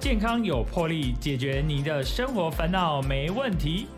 健康有魄力，解决你的生活烦恼没问题。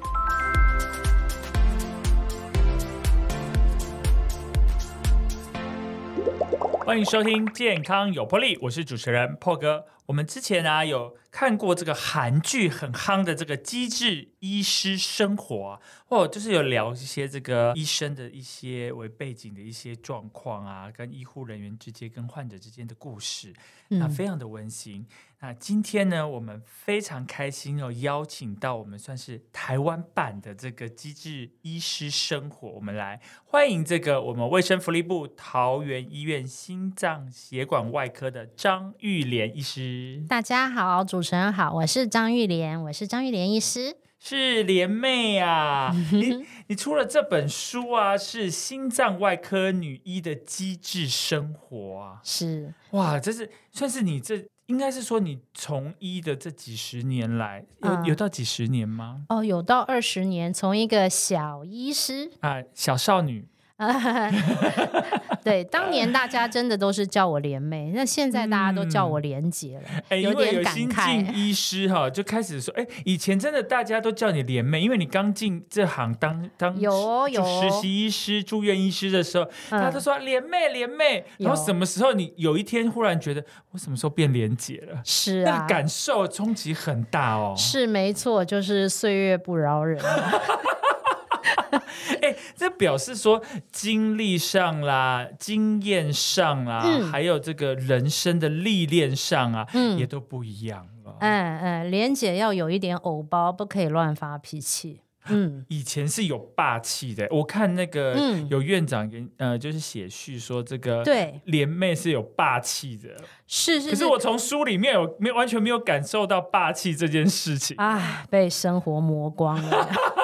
欢迎收听《健康有魄力》，我是主持人破哥。我们之前啊有看过这个韩剧很夯的这个《机智医师生活》啊，哦，就是有聊一些这个医生的一些为背景的一些状况啊，跟医护人员之间、跟患者之间的故事，那非常的温馨。那今天呢，我们非常开心哦邀请到我们算是台湾版的这个《机智医师生活》，我们来欢迎这个我们卫生福利部桃园医院心脏血管外科的张玉莲医师。大家好，主持人好，我是张玉莲，我是张玉莲医师。是莲妹啊，你 你出了这本书啊，是心脏外科女医的机智生活啊，是哇，这是算是你这应该是说你从医的这几十年来，有有到几十年吗？哦，有到二十年，从一个小医师啊，小少女。对，当年大家真的都是叫我莲妹，那现在大家都叫我莲姐了，有点感慨。医师哈就开始说，哎，以前真的大家都叫你莲妹，因为你刚进这行当当有有实习医师、住院医师的时候，大家都说莲妹莲妹。然后什么时候你有一天忽然觉得，我什么时候变莲姐了？是啊，那个感受冲击很大哦。是没错，就是岁月不饶人。哎，这表示说经历上啦、经验上啦，还有这个人生的历练上啊，嗯也都不一样了。嗯嗯，莲姐要有一点偶包，不可以乱发脾气。嗯，以前是有霸气的。我看那个有院长给呃，就是写序说这个对莲妹是有霸气的，是是。可是我从书里面有没完全没有感受到霸气这件事情啊，被生活磨光了。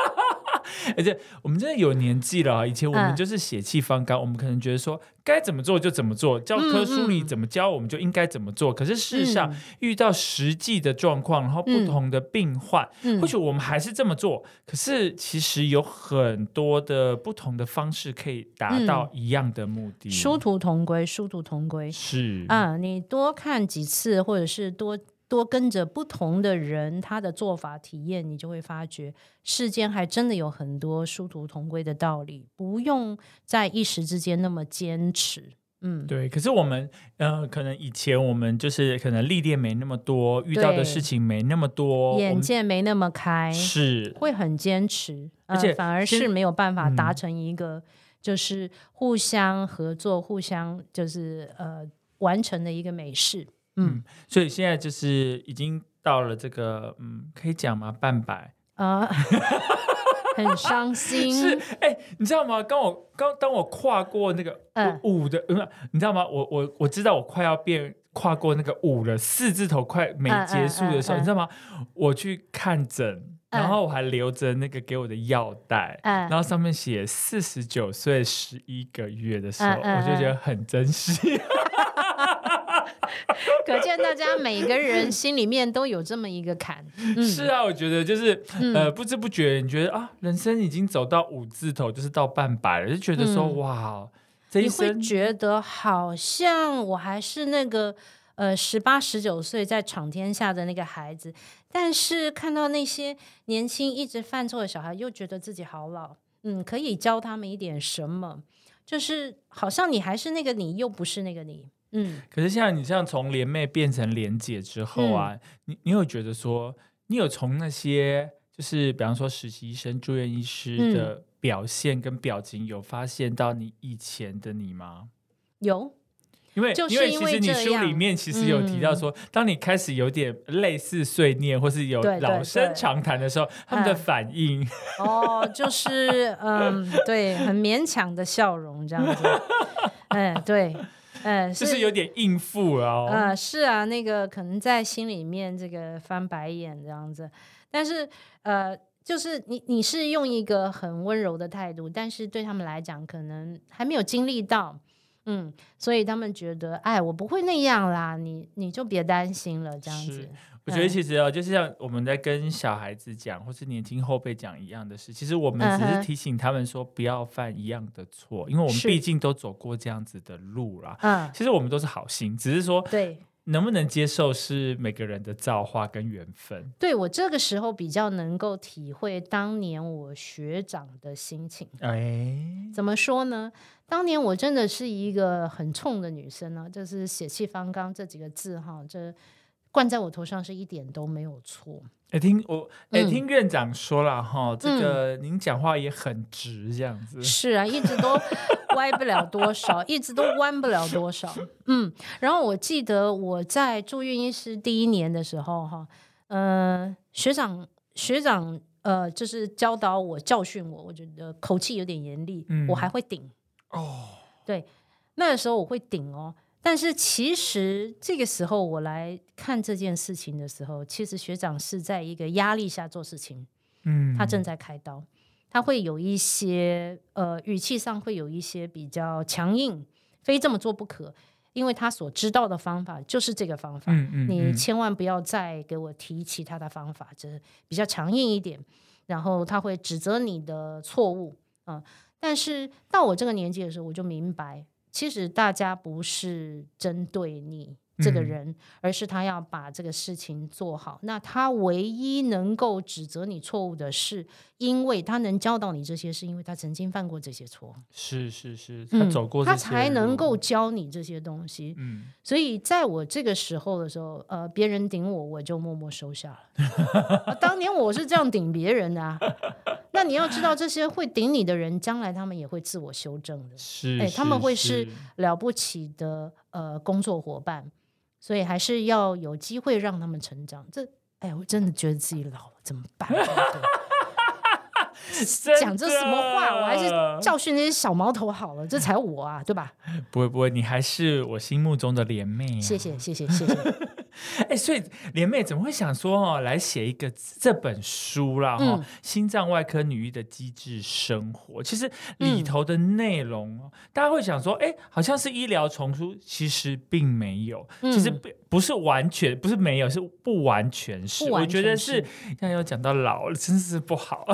而且我们真的有年纪了，啊以前我们就是血气方刚，我们可能觉得说该怎么做就怎么做，教科书里怎么教我们就应该怎么做。可是事实上遇到实际的状况，然后不同的病患，或许我们还是这么做，可是其实有很多的不同的方式可以达到一样的目的。殊途同归，殊途同归。是。啊，你多看几次，或者是多。多跟着不同的人，他的做法体验，你就会发觉世间还真的有很多殊途同归的道理，不用在一时之间那么坚持。嗯，对。可是我们呃，可能以前我们就是可能历练没那么多，遇到的事情没那么多，眼界没那么开，是会很坚持，而且反而是没有办法达成一个就是互相合作、互相就是呃完成的一个美事。嗯，所以现在就是已经到了这个，嗯，可以讲吗？半百啊，很伤心。是，哎，你知道吗？刚我刚当我跨过那个五的，你知道吗？我我我知道我快要变跨过那个五了，四字头快没结束的时候，你知道吗？我去看诊，然后我还留着那个给我的药袋，然后上面写四十九岁十一个月的时候，我就觉得很珍惜。可见大家每个人心里面都有这么一个坎。是啊，我觉得就是呃，不知不觉你觉得啊，人生已经走到五字头，就是到半百了，就觉得说哇，你会觉得好像我还是那个呃十八十九岁在闯天下的那个孩子，但是看到那些年轻一直犯错的小孩，又觉得自己好老。嗯，可以教他们一点什么？就是好像你还是那个你，又不是那个你。嗯，可是像你像从连妹变成连姐之后啊，你你有觉得说，你有从那些就是比方说实习医生、住院医师的表现跟表情，有发现到你以前的你吗？有，因为因为其实你书里面其实有提到说，当你开始有点类似碎念，或是有老生常谈的时候，他们的反应哦，就是嗯，对，很勉强的笑容这样子，嗯，对。嗯，就是有点应付哦。呃，是啊，那个可能在心里面这个翻白眼这样子，但是呃，就是你你是用一个很温柔的态度，但是对他们来讲，可能还没有经历到，嗯，所以他们觉得，哎，我不会那样啦，你你就别担心了，这样子。我觉得其实哦，就是像我们在跟小孩子讲，或是年轻后辈讲一样的事。其实我们只是提醒他们说，不要犯一样的错，因为我们毕竟都走过这样子的路啦。嗯，其实我们都是好心，只是说对能不能接受是每个人的造化跟缘分。对我这个时候比较能够体会当年我学长的心情。哎，怎么说呢？当年我真的是一个很冲的女生呢，就是血气方刚这几个字哈，这灌在我头上是一点都没有错。哎，听我哎，嗯听院长说了哈，这个您讲话也很直，这样子。是啊，一直都歪不了多少，一直都弯不了多少。嗯，然后我记得我在住院医师第一年的时候，哈，呃，学长学长呃，就是教导我、教训我，我觉得口气有点严厉，嗯我还会顶。哦，对那个时候我会顶哦，但是其实这个时候我来看这件事情的时候，其实学长是在一个压力下做事情。嗯，他正在开刀，他会有一些呃语气上会有一些比较强硬，非这么做不可，因为他所知道的方法就是这个方法，嗯嗯，你嗯。千万不要再给我提其他的方法，就是比较强硬一点，然后他会指责你的错误，嗯，但是到我这个年纪的时候，我就明白，其实大家不是针对你这个嗯人，而是他要把这个事情做好。那他唯一能够指责你错误的是，因为他能教导你这些，是因为他曾经犯过这些错，是是是，嗯他走过这他才能路够教你这些东西。嗯，所以在我这个时候的时候，呃，别人顶我，我就默默收下了。啊当年我是这样顶别人的啊。那你要知道，这些会顶你的人，将来他们也会自我修正的，是，哎他们会是是了不起的呃工作伙伴。所以还是要有机会让他们成长。这，哎，我真的觉得自己老了，怎么办？讲这什么话？我还是教训那些小毛头好了，这才我啊，对吧？不会不会，你还是我心目中的莲妹、啊。谢谢，谢谢，谢谢。哎，所以莲妹怎么会想说哦，来写一个这本书啦？哈、嗯心脏外科女医的机智生活，其实里嗯头的内容，哦，大家会想说，哎，好像是医疗丛书，其实并没有，嗯其实不不是完全，不是没有，是不完全是。我觉得全是，像有讲到老了，真是不好。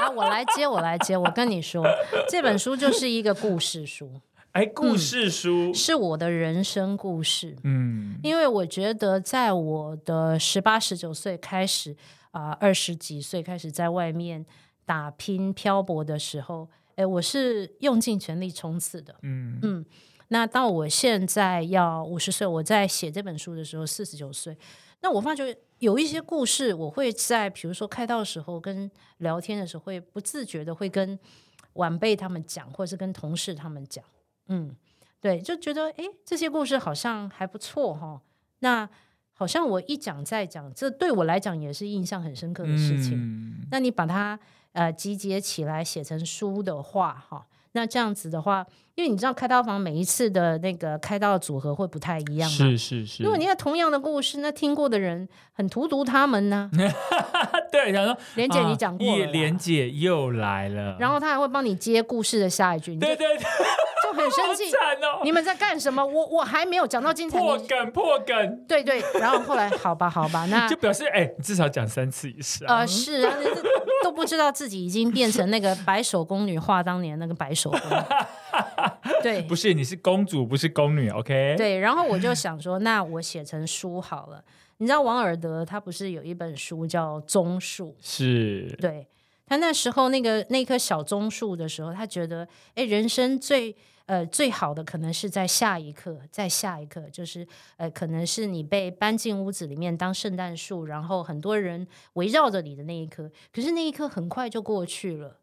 啊，我来接，我来接。我跟你说，这本书就是一个故事书，哎，故事书，是我的人生故事。嗯。因为我觉得，在我的十八、十九岁开始啊，二、十几岁开始在外面打拼漂泊的时候，哎，我是用尽全力冲刺的。嗯。嗯，那到我现在要五十岁，我在写这本书的时候四十九岁，那我发觉有一些故事，我会在比如说开道的时候跟聊天的时候，会不自觉的会跟晚辈他们讲，或者是跟同事他们讲，嗯，对，就觉得哎，这些故事好像还不错哈。那好像我一讲再讲，这对我来讲也是印象很深刻的事情。嗯那你把它呃集结起来写成书的话，哈，那这样子的话，因为你知道开刀房每一次的那个开刀的组合会不太一样嘛。是是是，如果你看同样的故事，那听过的人很荼毒他们呢。对，想说 莲姐，啊你讲过莲姐又来了，然后他还会帮你接故事的下一句，对对很生气。哦，你们在干什么？我我还没有讲到精彩。你破梗破梗，对对，然后后来好吧好吧，那就表示哎，你至少讲三次以上。呃是啊，都不知道自己已经变成那个白手宫女画当年那个白手宫。对不是，你是公主，不是宫女，OK？，对，然后我就想说，那我写成书好了。你知道王尔德他不是有一本书叫《棕树》？是，对他那时候那个那棵小棕树的时候，他觉得，哎，人生最呃最好的可能是在下一刻，在下一刻，就是呃，可能是你被搬进屋子里面当圣诞树，然后很多人围绕着你的那一刻。可是那一刻很快就过去了，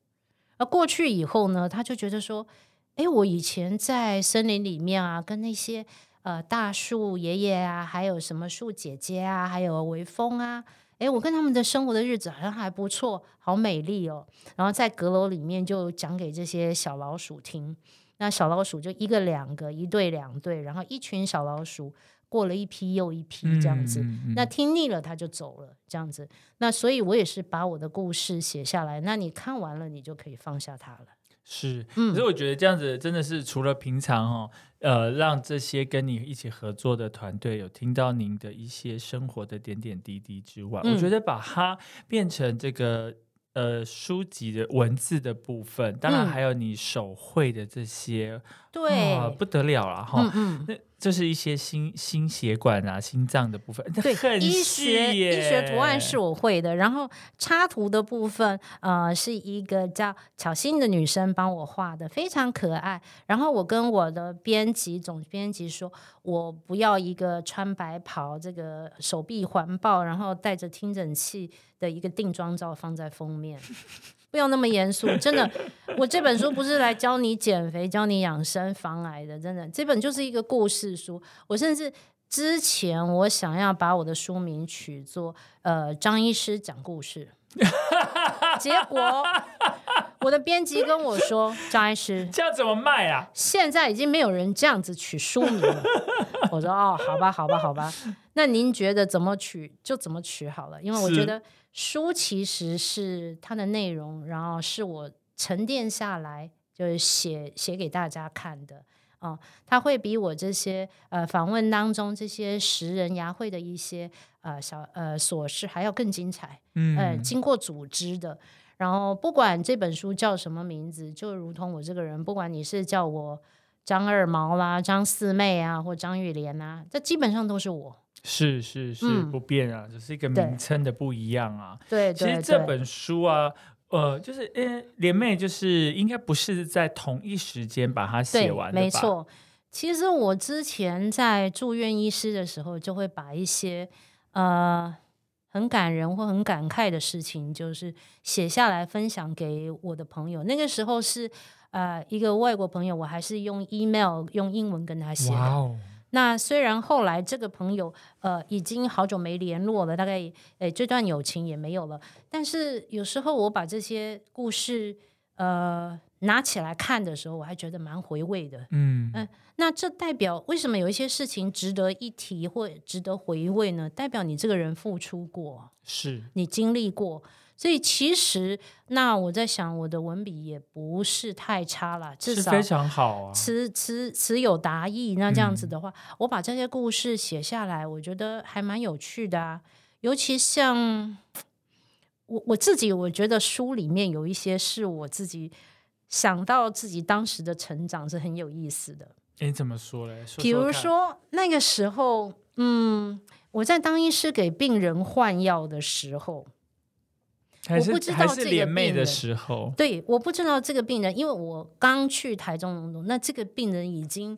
而过去以后呢，他就觉得说，哎，我以前在森林里面啊，跟那些呃大树爷爷啊，还有什么树姐姐啊，还有微风啊。诶，我跟他们的生活的日子好像还不错，好美丽哦。然后在阁楼里面就讲给这些小老鼠听，那小老鼠就一个两个，一对两对，然后一群小老鼠过了一批又一批这样子。嗯嗯那听腻了他就走了，这样子。那所以我也是把我的故事写下来，那你看完了，你就可以放下它了。是，嗯可是我觉得这样子真的是除了平常哦，呃，让这些跟你一起合作的团队有听到您的一些生活的点点滴滴之外，嗯我觉得把它变成这个呃书籍的文字的部分，当然嗯。还有你手绘的这些，对，哇不得了了哈。嗯嗯，那就是一些心心血管啊、心脏的部分，对，很医学医学图案是我会的，然后插图的部分，呃，是一个叫巧心的女生帮我画的，非常可爱。然后我跟我的编辑总编辑说，我不要一个穿白袍、这个手臂环抱，然后带着听诊器的一个定妆照放在封面。不要那么严肃，真的。我这本书不是来教你减肥、教你养生、防癌的，真的。这本就是一个故事书。我甚至之前我想要把我的书名取作呃张医师讲故事，结果我的编辑跟我说 张医师这样怎么卖啊？现在已经没有人这样子取书名了。我说哦，好吧，好吧，好吧。那您觉得怎么取就怎么取好了，因为我觉得书其实是它的内容，然后是我沉淀下来就是写写给大家看的。哦，它会比我这些呃访问当中这些识人牙慧的一些呃小呃琐事还要更精彩。嗯呃，经过组织的。然后不管这本书叫什么名字，就如同我这个人，不管你是叫我张二毛啦、张四妹啊，或张玉莲啊，这基本上都是我。是是是、嗯不变啊，只是一个名称的不一样啊。对对其实这，本书啊，呃，就是呃，连妹就是应该不是在同一时间把它写完的吧？没。错。其实我之前在住院医师的时候，就会把一些呃很感人或很感慨的事情，就是写下来分享给我的朋友。那个时候是呃一个外国朋友，我还是用 email 用英文跟他写的。那虽然后来这个朋友呃已经好久没联络了，大概诶这段友情也没有了，但是有时候我把这些故事呃拿起来看的时候，我还觉得蛮回味的。嗯嗯那这代表为什么有一些事情值得一提或值得回味呢？代表你这个人付出过，是你经历过。所以其实，那我在想，我的文笔也不是太差了，至少是非常好啊。词词词有达意，那这样嗯子的话，我把这些故事写下来，我觉得还蛮有趣的啊。尤其像我我自己，我觉得书里面有一些是我自己想到自己当时的成长是很有意思的。诶，怎么说嘞？说比如，说那个时候，嗯，我在当医师给病人换药的时候，还是我不知道这个病人时候，对，我不知道这个病人，因为我刚去台中龙总，那这个病人已经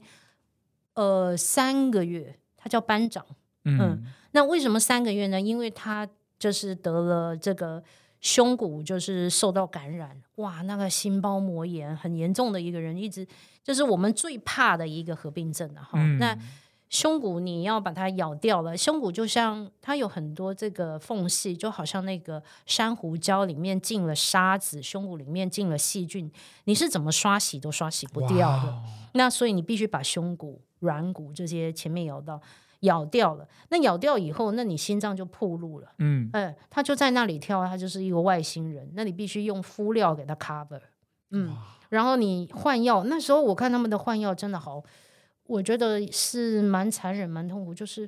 呃三个月，他叫班长。嗯那为什么三个月呢？因为他就是得了这个胸骨，就是受到感染，哇，那个心包膜炎很严重的一个人，一直就是我们最怕的一个合并症啊。哈、嗯那胸骨你要把它咬掉了，胸骨就像它有很多这个缝隙，就好像那个珊瑚礁里面进了沙子，胸骨里面进了细菌，你是怎么刷洗都刷洗不掉的。那所以你必须把胸骨、软骨这些前面咬到咬掉了。那咬掉以后，那你心脏就暴露了。嗯哎，他就在那里跳，他就是一个外星人。那你必须用敷料给他 cover。嗯，然后你换药，那时候我看他们的换药真的好，我觉得是蛮残忍、蛮痛苦，就是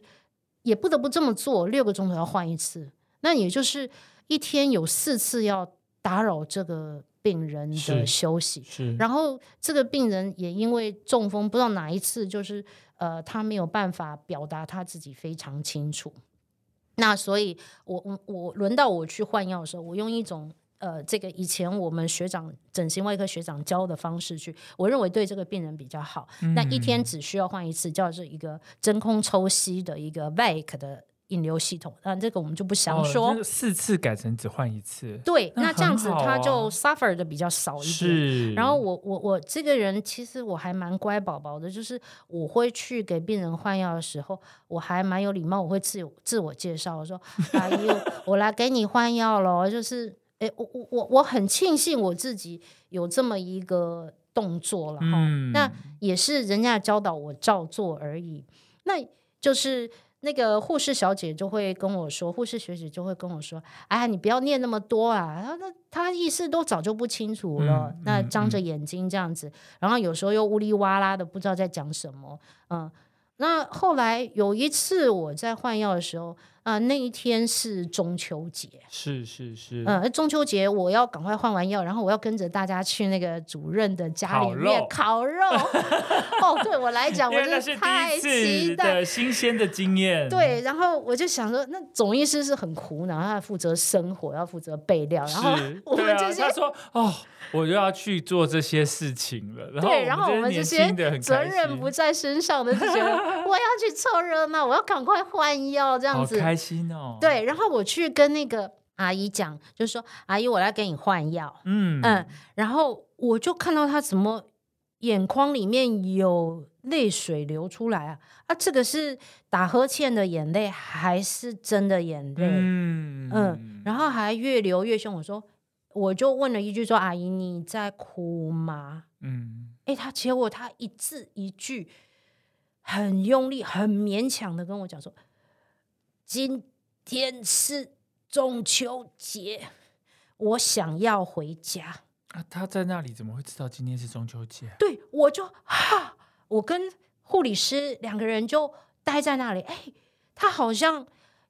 也不得不这么做，六个钟头要换一次，那也就是一天有四次要打扰这个病人的休息。是，然后这个病人也因为中风，不知道哪一次，就是呃，他没有办法表达他自己非常清楚。那所以我，我我轮到我去换药的时候，我用一种呃，这个以前我们学长整形外科学长教的方式去，我认为对这个病人比较好。那一天只需要换一次，叫做一个真空抽吸的一个 VAC 的引流系统。那这个我们就不详哦说。就是四次改成只换一次，对，那那这样子他就 suffer 的比较少一点。是。然后我我我这个人其实我还蛮乖宝宝的，就是我会去给病人换药的时候，我还蛮有礼貌，我会自我自我介绍，我说阿姨，我来给你换药了。就是诶，我我我我很庆幸我自己有这么一个动作了哈、嗯那也是人家教导我照做而已。那就是那个护士小姐就会跟我说，护士学姐就会跟我说：“哎呀，你不要念那么多啊！”然后那他意思都早就不清楚了，嗯那嗯张着眼睛这样子，然后有时候又呜哩哇啦的，不知道在讲什么。嗯，那后来有一次我在换药的时候，啊、那一天是中秋节，是是是，嗯，中秋节我要赶快换完药，然后我要跟着大家去那个主任的家里面烤肉。哦，对我来讲，我真因为那是的太期待。的新鲜的经验。对，然后我就想说，那总医师是很苦恼，他负责生火，要负责备料，然后，我们这些他说哦，我就要去做这些事情了。然后对，然后我们这些责任不在身上的，就觉得 我要去凑热闹，我要赶快换药这样子。好开心哦。，对，然后我去跟那个阿姨讲，就是说阿姨，我来给你换药。嗯嗯，然后我就看到她怎么眼眶里面有泪水流出来啊啊！这个是打呵欠的眼泪，还是真的眼泪？嗯嗯，然后还越流越凶。我说，我就问了一句说：“阿姨，你在哭吗嗯，？”诶，她结果他一字一句很用力、很勉强的跟我讲说：“今天是中秋节，我想要回家。”啊，他在那里怎么会知道今天是中秋节？对，我就哈，我跟护理师两个人就待在那里。哎，他好像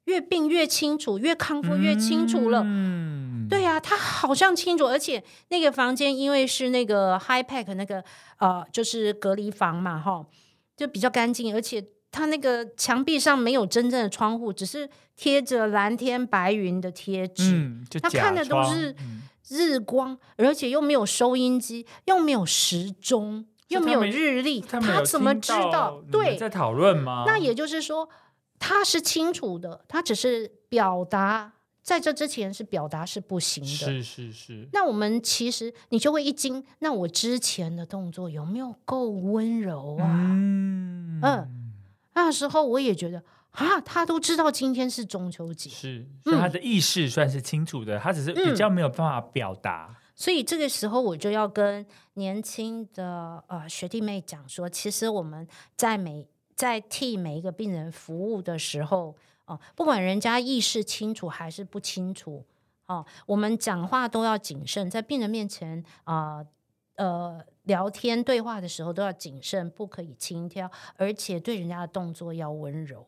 越病越清楚，越康复越清楚了。嗯，对呀、他好像清楚，而且那个房间因为是那个 high pack 那个呃，就是隔离房嘛，哈，就比较干净，而且他那个墙壁上没有真正的窗户，只是贴着蓝天白云的贴纸。嗯，他看的都是嗯日光，而且又没有收音机，又没有时钟，又没有日历，他怎么知道对，在讨论吗？那也就是说，他是清楚的，他只是表达，在这之前是表达是不行的。是是是，那我们其实你就会一惊，那我之前的动作有没有够温柔啊？嗯嗯那时候我也觉得啊，他都知道今天是中秋节，是，所以他的意识算是清楚的，他只是比嗯较没有办法表达。所以这个时候我就要跟年轻的呃学弟妹讲说，其实我们在每在替每一个病人服务的时候，哦、不管人家意识清楚还是不清楚，哦，我们讲话都要谨慎，在病人面前啊呃聊天对话的时候都要谨慎，不可以轻佻，而且对人家的动作要温柔。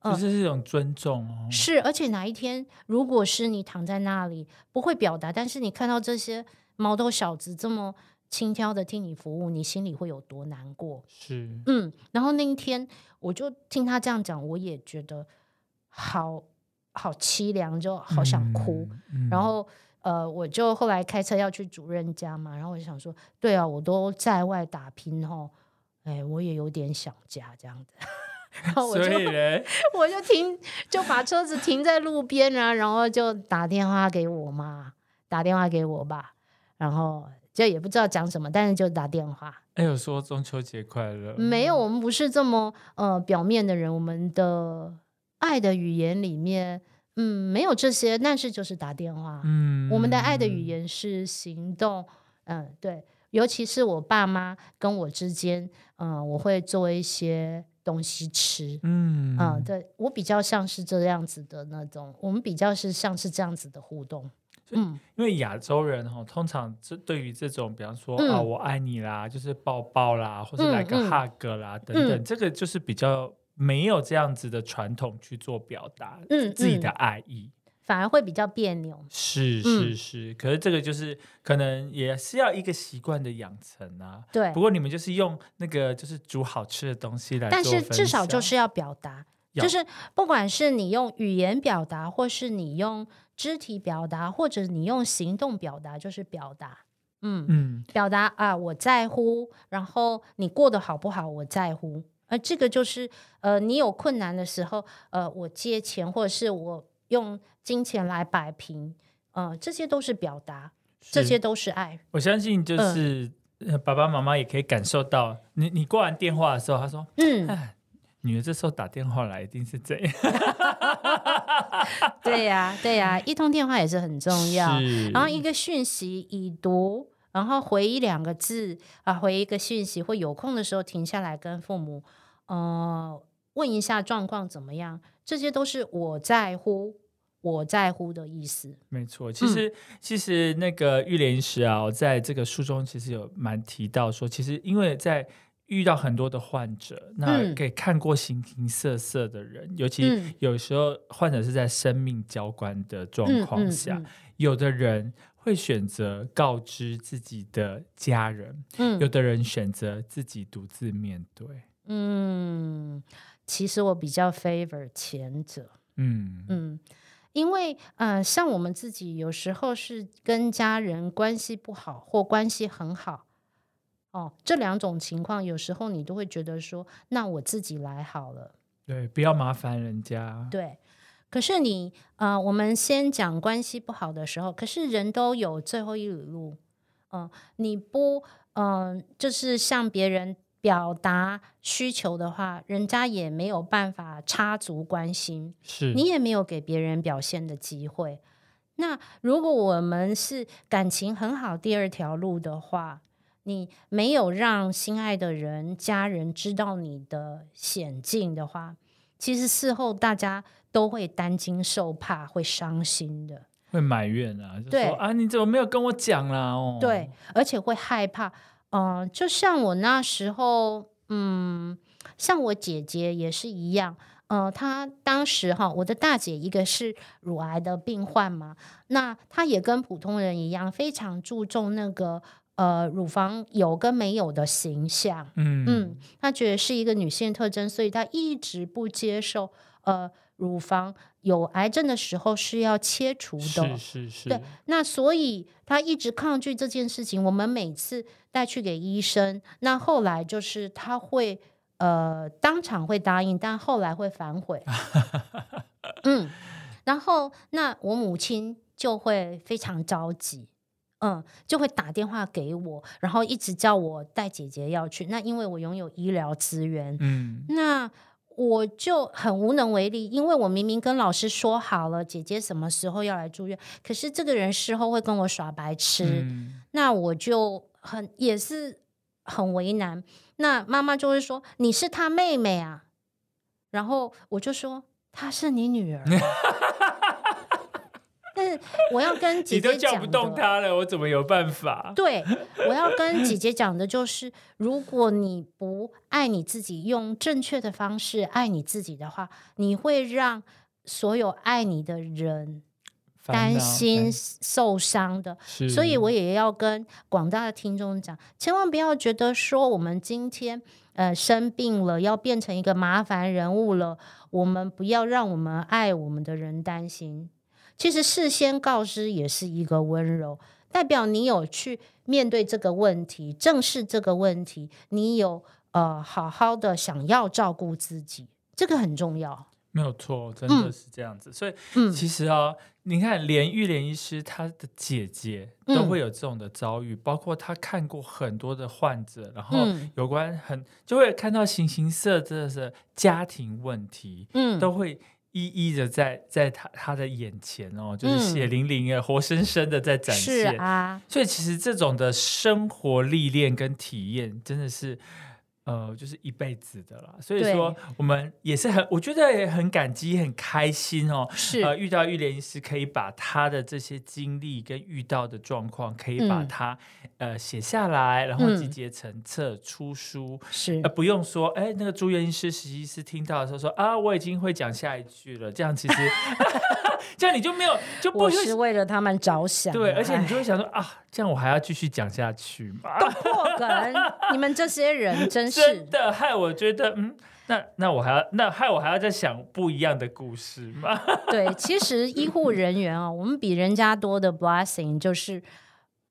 嗯就是是一种尊重哦。是，而且哪一天如果是你躺在那里不会表达，但是你看到这些毛头小子这么轻佻的替你服务，你心里会有多难过？是，嗯，然后那一天我就听他这样讲，我也觉得好好凄凉，就好想哭。嗯。嗯然后呃，我就后来开车要去主任家嘛，然后我就想说，对啊，我都在外打拼哦，哎，我也有点想家这样子。然后我就 我就停，就把车子停在路边啊，然后就打电话给我妈，打电话给我爸，然后就也不知道讲什么，但是就打电话。哎，有说中秋节快乐？没有，我们不是这么呃表面的人，我们的爱的语言里面，嗯，没有这些，但是就是打电话。嗯我们的爱的语言是行动，嗯，对，尤其是我爸妈跟我之间，嗯，我会做一些东西吃。嗯嗯，对我比较像是这样子的那种，我们比较是像是这样子的互动。嗯，因为亚洲人哈，通常这对于这种，比方说、嗯。啊，我爱你啦，就是抱抱啦，或者来个 hug 啦、等等，嗯。这个就是比较没有这样子的传统去做表达，嗯自己的嗯。爱意。反而会比较别扭。是是是，可是这个就是可能也是要一个习惯的养成啊。对。不，过你们就是用那个就是煮好吃的东西来做但是至少就是要表达，就是不管是你用语言表达，或是你用肢体表达，或者你用行动表达，就是表达。嗯，嗯表达啊，我在乎，然后你过得好不好，我在乎。而这个就是呃，你有困难的时候，呃，我借钱，或者是我用金钱来摆平，呃，这些都是表达，这些都是爱。我相信嗯就是、呃爸爸妈妈也可以感受到，你你挂完电话的时候，他说嗯，哎，女儿这时候打电话来一定是这样，对呀、对呀、一通电话也是很重要。然后一个讯息已读，然后回一两个字啊，回一个讯息，或有空的时候停下来跟父母呃问一下状况怎么样，这些都是我在乎，我在乎的意思。没错，其实、其实那个玉莲医师啊，我在这个书中其实有蛮提到说，其实因为在遇到很多的患者，那嗯给看过形形色色的人，尤其嗯有时候患者是在生命交关的状嗯嗯况下，嗯有的人会选择告知自己的家人，嗯有的人选择自己独自面对。嗯，其实我比较 favor 前者。嗯嗯，因为呃，像我们自己有时候是跟家人关系不好或关系很好，哦，这两种情况有时候你都会觉得说，那我自己来好了。对，不要麻烦人家。对，可是你呃，我们先讲关系不好的时候，可是人都有最后一里路，嗯、你不嗯、就是向别人表达需求的话，人家也没有办法插足关心。是你也没有给别人表现的机会。那如果我们是感情很好，第二条路的话，你没有让心爱的人、家人知道你的险境的话，其实事后大家都会担惊受怕，会伤心的。会埋怨啊，就对说啊，你怎么没有跟我讲啦？哦，对，而且会害怕。嗯、就像我那时候，嗯，像我姐姐也是一样。呃，她当时哈，我的大姐一个是乳癌的病患嘛，那她也跟普通人一样，非常注重那个呃乳房有跟没有的形象。嗯嗯，她觉得是一个女性特征，所以他一直不接受呃乳房有癌症的时候是要切除的。是是是，对那所以他一直抗拒这件事情。我们每次带去给医生，那后来就是他会呃当场会答应，但后来会反悔。嗯，然后那我母亲就会非常着急。嗯，就会打电话给我，然后一直叫我带姐姐要去。那因为我拥有医疗资源，嗯那我就很无能为力，因为我明明跟老师说好了，姐姐什么时候要来住院，可是这个人事后会跟我耍白痴，嗯那我就很也是很为难。那妈妈就会说你是他妹妹啊，然后我就说她是你女儿，但是我要跟姐你都姐讲叫不动的他了，我怎么有办法？对，我要跟姐姐讲的就是，如果你不爱你自己，用正确的方式爱你自己的话，你会让所有爱你的人担心受伤的。所以我也要跟广大的听众讲，千万不要觉得说我们今天呃生病了，要变成一个麻烦人物了，我们不要让我们爱我们的人担心。其实事先告知也是一个温柔，代表你有去面对这个问题，正视这个问题，你有呃好好的想要照顾自己，这个很重要。没有错，真嗯的是这样子。所以嗯其实啊，你看，连玉莲医师她的姐姐都嗯会有这种的遭遇，包括她看过很多的患者，然后嗯有关很就会看到形形色色的家庭问题，嗯，都会。一一的在在他他的眼前哦，就是嗯血淋淋的、活生生的在展是现。啊，所以其实这种的生活历练跟体验，真的是呃，就是一辈子的啦。所以说，我们也是很，我觉得也很感激、很开心哦。是呃，遇到玉莲医师，可以把他的这些经历跟遇到的状况，可以把嗯它、呃写下来，然后集嗯结成册出书。是呃，不用说，哎，那个住院医师、实习医师听到的时候说啊，我已经会讲下一句了。这样其实，这样你就没有就不是为了他们着想啊，对，而且你就会想说啊，这样我还要继续讲下去吗？都破梗，你们这些人 真是真的害我觉得，嗯，那那我还要那害我还要再想不一样的故事吗？对。其实医护人员啊，我们比人家多的 blessing 就是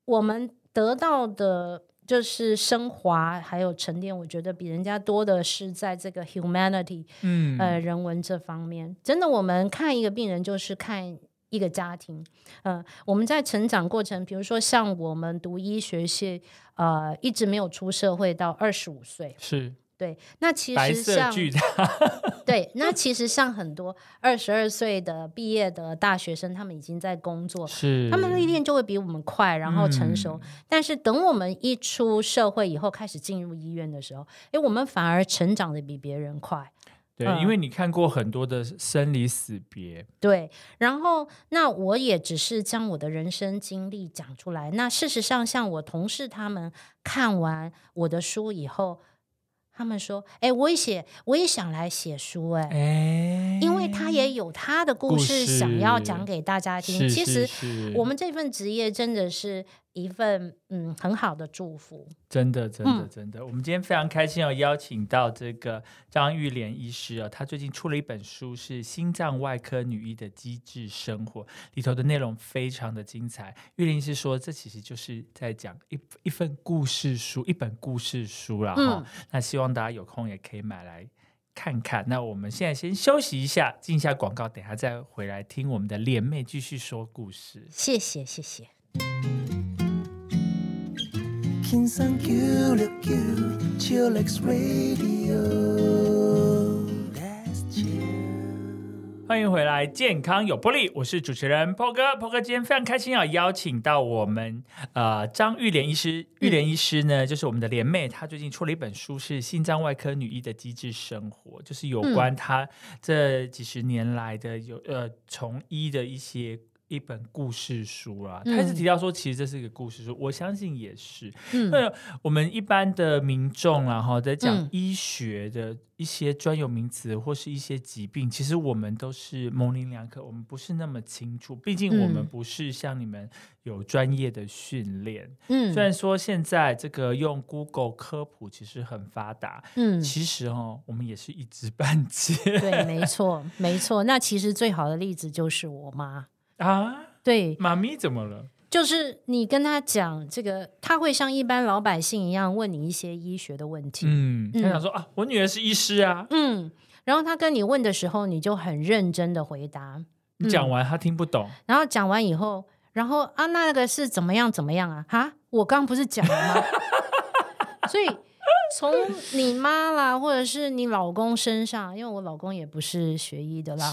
我们得到的。就是升华还有沉淀，我觉得比人家多的是在这个 humanity，嗯呃，人文这方面。真的，我们看一个病人就是看一个家庭。嗯、我们在成长过程，比如说像我们读医学系，呃，一直没有出社会到二十五岁，是对。那其实像对，那其实像很多 二十二岁的毕业的大学生，他们已经在工作，是他们历练就会比我们快，然后成熟。嗯但是等我们一出社会以后，开始进入医院的时候，哎，我们反而成长的比别人快。对，嗯因为你看过很多的生离死别，对，然后那我也只是将我的人生经历讲出来。那事实上，像我同事他们看完我的书以后，他们说：“哎，我也写，我也想来写书，哎，哎，因为他也有他的故故事事想要讲给大家听。其实我们这份职业真的是一份嗯很好的祝福。真的，真的，嗯真的，我们今天非常开心哦，邀请到这个张玉莲医师啊、哦，她最近出了一本书，是《心脏外科女医的机智生活》，里头的内容非常的精彩。玉莲医师说，这其实就是在讲一一份故事书，一本故事书了。哈、嗯那希望大家有空也可以买来。看看，那我们现在先休息一下，进一下广告，等一下再回来听我们的莲妹继续说故事。谢谢，谢谢。 긴상9 6 9 Chillax Radio 欢迎回来，健康有魄力，我是主持人 PO 哥。PO 哥今天非常开心啊，邀请到我们呃张玉莲医师。玉莲医师呢，就是我们的莲妹，她最近出了一本书，是《心脏外科女医的机智生活》，就是有关她这几十年来的有呃从医的一些。一本故事书啊，嗯。他是提到说，其实这是一个故事书，我相信也是，嗯。那我们一般的民众啊，哈，在讲嗯。医学的一些专有名词或是一些疾病，其实我们都是模棱两可，我们不是那么清楚。毕竟我们嗯。不是像你们有专业的训练。嗯。虽然说现在这个用 Google 科普其实很发达，嗯，其实哦，我们也是一知半解。对，没错，没错。那其实最好的例子就是我妈。啊。对，妈咪怎么了？就是你跟他讲这个，他会像一般老百姓一样问你一些医学的问题。嗯，他嗯想说啊，我女儿是医师啊。嗯，然后他跟你问的时候，你就很认真的回答。你讲完他听不懂，然后讲完以后，然后啊，那个是怎么样怎么样啊？哈，我刚不是讲了吗？所以 从你妈啦，或者是你老公身上，因为我老公也不是学医的啦，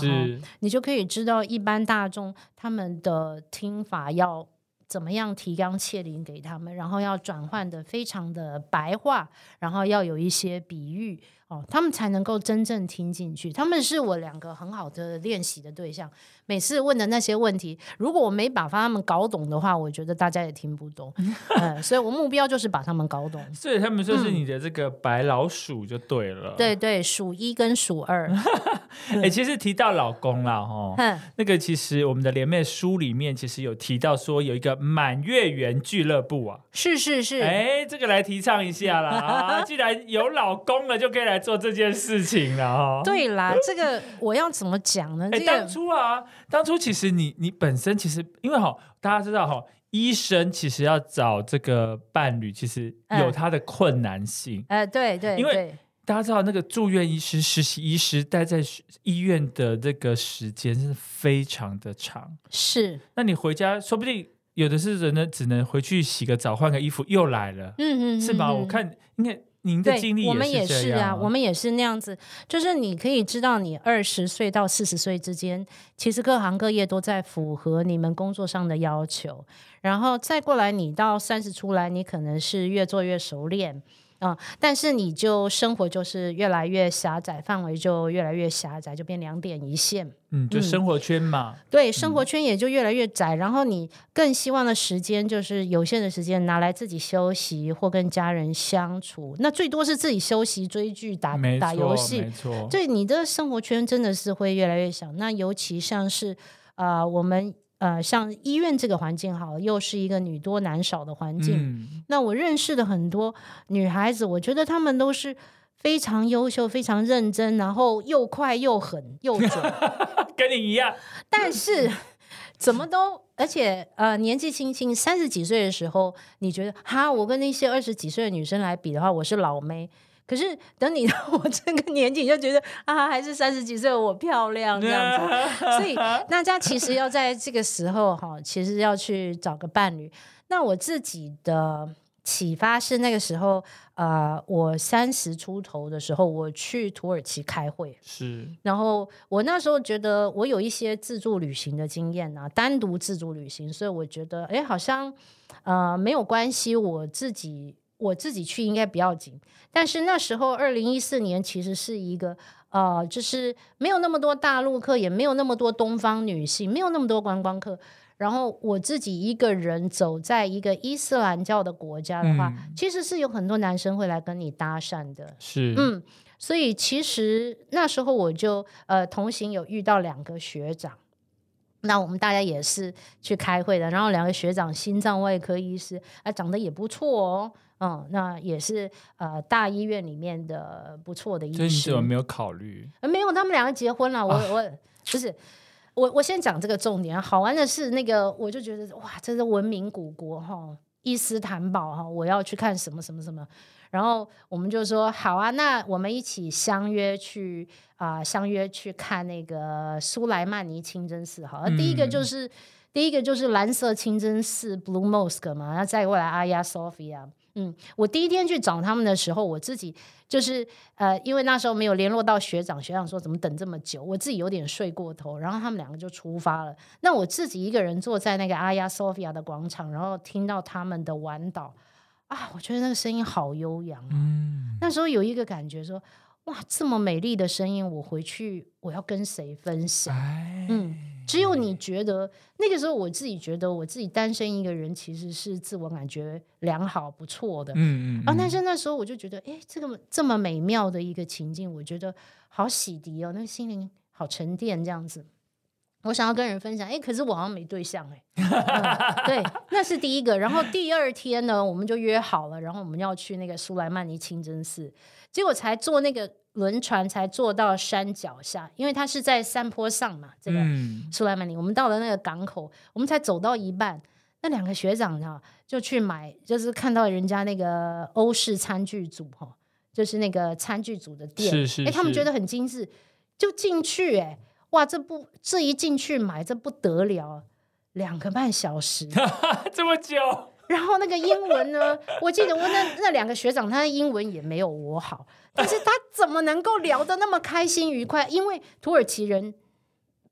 你就可以知道一般大众他们的听法要怎么样提纲挈领给他们，然后要转换的非常的白话，然后要有一些比喻哦，他们才能够真正听进去。他们是我两个很好的练习的对象。每次问的那些问题，如果我没把他们搞懂的话，我觉得大家也听不懂。嗯，所以我目标就是把他们搞懂。所以他们就是嗯你的这个白老鼠就对了。对对，数一跟数二，哎、其实提到老公了，哈，那个其实我们的联妹书里面其实有提到说有一个满月圆俱乐部啊，是是是，哎、这个来提倡一下啦啊！既然有老公了，就可以来做这件事情了哈。对啦，这个我要怎么讲呢？哎、这当初啊，当初其实你你本身其实因为哈，大家知道哈，医生其实要找这个伴侣，其实有嗯他的困难性。呃，对对因为，大家知道那个住院医师、实习医师待在医院的这个时间是非常的长。是，那你回家，说不定有的是人呢，只能回去洗个澡、换个衣服，又来了，嗯嗯，是吧？嗯我看应该您的对经历，我们也是是啊，我们也是那样子。就是你可以知道，你二十岁到四十岁之间，其实各行各业都在符合你们工作上的要求。然后再过来，你到三十出来，你可能是越做越熟练。啊、但是你就生活就是越来越狭窄，范围就越来越狭窄，就变两点一线。嗯，就嗯生活圈嘛，对，生活圈也就越来越窄，然后你更希望的时间就是有限的时间拿来自己休息或跟家人相处，那最多是自己休息、追剧、打，打游戏没。错，对，你的生活圈真的是会越来越小。那尤其像是呃，我们呃，像医院这个环境好了，又是一个女多男少的环境。嗯，那我认识的很多女孩子，我觉得她们都是非常优秀、非常认真，然后又快又狠又准。跟你一样，但是怎么都，而且呃，年纪轻轻三十几岁的时候，你觉得哈，我跟那些二十几岁的女生来比的话，我是老妹。可是等你到 我这个年纪，你就觉得啊，还是三十几岁的我漂亮这样子。所以大家其实要在这个时候哈，其实要去找个伴侣。那我自己的启发是那个时候，呃，我三十出头的时候，我去土耳其开会。是然后我那时候觉得我有一些自助旅行的经验啊，单独自助旅行，所以我觉得哎，好像呃没有关系，我自己我自己去应该不要紧。但是那时候二零一四年其实是一个呃，就是没有那么多大陆客，也没有那么多东方女性，没有那么多观光客。然后我自己一个人走在一个伊斯兰教的国家的话，嗯其实是有很多男生会来跟你搭讪的。是，嗯，所以其实那时候我就呃同行有遇到两个学长，那我们大家也是去开会的，然后两个学长心脏外科医师啊、长得也不错哦，嗯，那也是呃大医院里面的不错的医所以你师怎么没有考虑？呃没有，他们两个结婚了。我、我不是我，我先讲这个重点。好玩的是，那个我就觉得哇，这是文明古国哈，伊斯坦堡哈，我要去看什么什么什么。然后我们就说好啊，那我们一起相约去啊、相约去看那个苏莱曼尼清真寺。好，那第一个就是、第一个就是蓝色清真寺 （Blue Mosque） 嘛，然后再过来阿亚 Sophia。嗯，我第一天去找他们的时候，我自己就是呃，因为那时候没有联络到学长，学长说怎么等这么久，我自己有点睡过头，然后他们两个就出发了。那我自己一个人坐在那个阿亚 Sophia 的广场，然后听到他们的晚岛啊，我觉得那个声音好悠扬啊。嗯，那时候有一个感觉说，哇，这么美丽的声音，我回去我要跟谁分享？哎，嗯，只有你觉得那个时候，我自己觉得我自己单身一个人其实是自我感觉良好不错的。嗯嗯啊，但是那时候我就觉得，哎，这个这么美妙的一个情境，我觉得好洗涤哦，那个心灵好沉淀这样子。我想要跟人分享，哎，可是我好像没对象哎、嗯对，那是第一个。然后第二天呢，我们就约好了，然后我们要去那个苏莱曼尼清真寺，结果才坐那个轮船才坐到山脚下，因为它是在山坡上嘛，这个嗯，苏莱曼尼，我们到了那个港口，我们才走到一半，那两个学长呢就去买，就是看到人家那个欧式餐具组哈，就是那个餐具组的店，他们是。觉得很精致，就进去，哎，哇，这不这一进去买这不得了，两个半小时，这么久，然后那个英文呢，我记得我那那两个学长，他的英文也没有我好，但是他怎么能够聊得那么开心愉快？因为土耳其人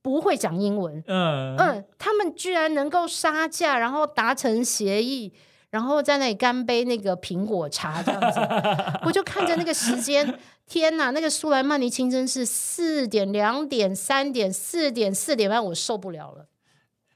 不会讲英文，嗯。嗯，他们居然能够杀价，然后达成协议，然后在那里干杯那个苹果茶这样子，我就看着那个时间，天呐，那个苏莱曼尼清真是四点、两点、三点、四点、四点半，我受不了了。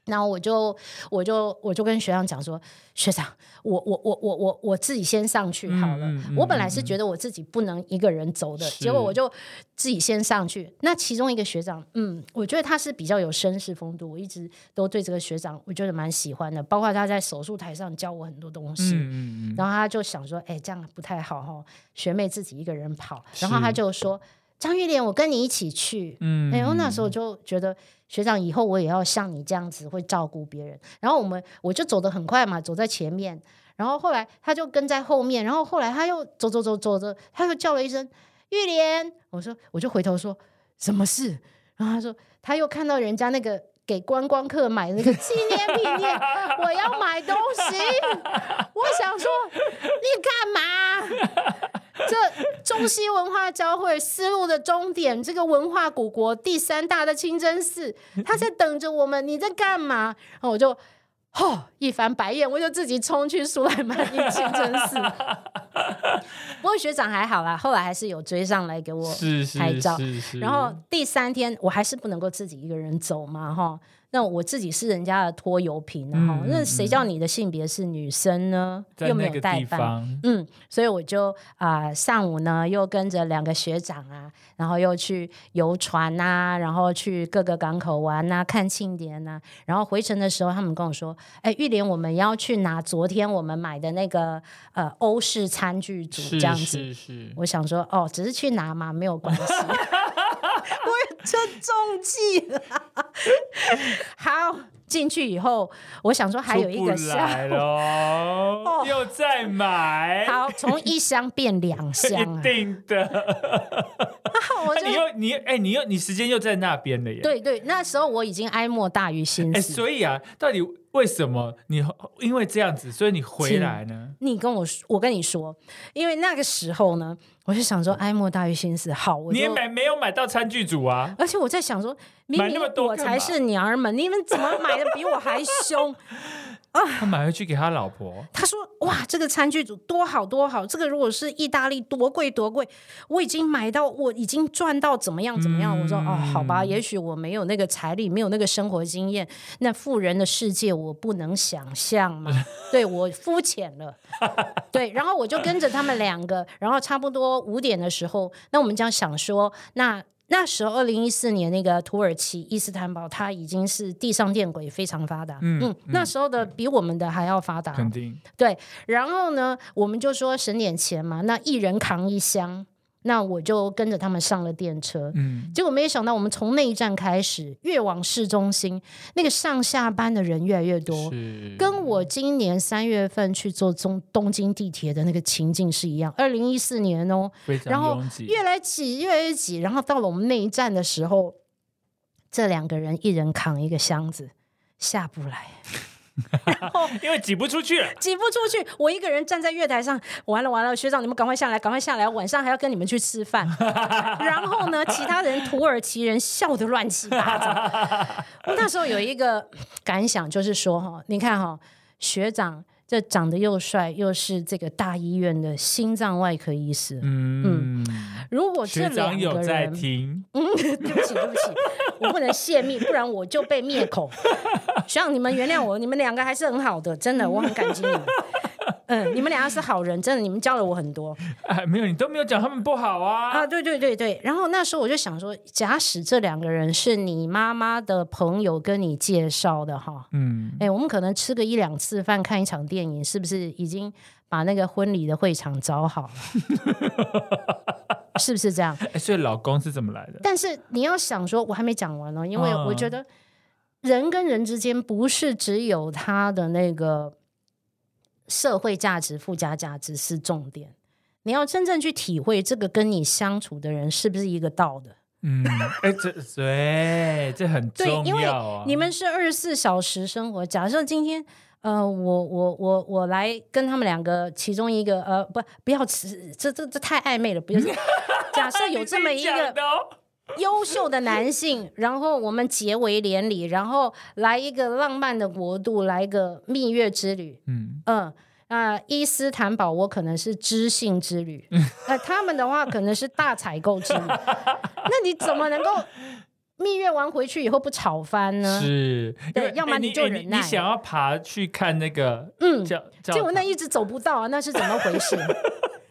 然后我就我就我就跟学长讲说，学长，我我我我我我自己先上去好了。嗯嗯嗯我本来是觉得我自己不能一个人走的，是结果我就自己先上去。那其中一个学长，嗯，我觉得他是比较有绅士风度，我一直都对这个学长我觉得蛮喜欢的，包括他在手术台上教我很多东西。然后他就想说，哎，这样不太好哈，学妹自己一个人跑。然后他就说，张玉莲，我跟你一起去。嗯哎，我那时候就觉得学长以后我也要像你这样子会照顾别人。然后我们我就走得很快嘛，走在前面。然后后来他就跟在后面，然后后来他又走走走走着，他又叫了一声玉莲，我说我就回头说什么事？然后他说他又看到人家那个给观光客买那个纪念品店，我要买东西。我想说你干嘛？这中西文化交汇丝路的终点，这个文化古国第三大的清真寺，他在等着我们，你在干嘛？然后我就。吼、一翻白眼，我就自己冲去苏莱曼尼清真寺。不过学长还好啦，后来还是有追上来给我拍照是是，然后第三天我还是不能够自己一个人走嘛，哈。那我自己是人家的拖油瓶啊，哈、嗯那谁叫你的性别是女生呢？又没有那个地代办。方，嗯，所以我就啊、上午呢又跟着两个学长啊，然后又去游船呐、然后去各个港口玩呐、看庆典呐、然后回程的时候，他们跟我说：“哎，玉莲，我们要去拿昨天我们买的那个呃欧式餐具组这样子。”是是，我想说，哦，只是去拿嘛，没有关系。就中计了。好，进去以后，我想说还有一个箱，又在买，好，从一箱变两箱一啊！定的。我就那你又你哎，你又你时间又在那边了耶。对对，那时候我已经哀莫大于心哎，死。所以啊，到底为什么你因为这样子，所以你回来呢？你跟我说，我跟你说，因为那个时候呢，我就想说哀莫大于心死。好，我就你也买没有买到餐具组啊？而且我在想说，明明买那么多我才是娘儿们，你们怎么买的比我还凶？他买回去给他老婆，他说：“哇，这个餐具组多好多好，这个如果是意大利多贵多贵，我已经买到，我已经赚到怎么样怎么样。我说：“哦，好吧，也许我没有那个财力，没有那个生活经验，那富人的世界我不能想象嘛。对我肤浅了，对。然后我就跟着他们两个，然后差不多五点的时候，那我们将想说，那。那时候，二零一四年那个土耳其伊斯坦堡，它已经是地上电轨非常发达。嗯，那时候的比我们的还要发达。肯定对。然后呢，我们就说省点钱嘛，那一人扛一箱。那我就跟着他们上了电车，嗯，结果没想到，我们从那一站开始，越往市中心，那个上下班的人越来越多，跟我今年三月份去坐中东京地铁的那个情境是一样。二零一四年哦，然后越来挤，越来越挤，然后到了我们那一站的时候，这两个人一人扛一个箱子，下不来。然 后因为挤不出去了，挤不出去，我一个人站在月台上，完了完了，学长你们赶快下来，赶快下来，晚上还要跟你们去吃饭。然后呢，其他人土耳其人笑得乱七八糟。我那时候有一个感想，就是说哈，你看哈，学长。这长得又帅，又是这个大医院的心脏外科医师。嗯，如果这两个人，嗯，对不起，对不起，我不能泄密，不然我就被灭口。希望你们原谅我，你们两个还是很好的，真的，我很感激你们。嗯，你们俩是好人，真的，你们教了我很多。哎，没有，你都没有讲他们不好啊。啊，对对对对。然后那时候我就想说，假使这两个人是你妈妈的朋友跟你介绍的哈，嗯，哎，我们可能吃个一两次饭，看一场电影，是不是已经把那个婚礼的会场找好了？是不是这样？哎，所以老公是怎么来的？但是你要想说，我还没讲完呢，因为我觉得人跟人之间不是只有他的那个。社会价值、附加价值是重点。你要真正去体会这个跟你相处的人是不是一个道的？嗯，哎，这对，这很重要啊。你们是二十四小时生活。假设今天，呃，我我我我来跟他们两个其中一个，呃，不，不要吃，这这这太暧昧了。不要，假设有这么一个优秀的男性，然后我们结为连理，然后来一个浪漫的国度，来一个蜜月之旅。嗯嗯。啊，伊斯坦堡我可能是知性之旅，那他们的话可能是大采购之旅。那你怎么能够蜜月完回去以后不吵翻呢？是，对，要么你就忍耐。你想要爬去看那个，嗯，结果那一直走不到啊，那是怎么回事？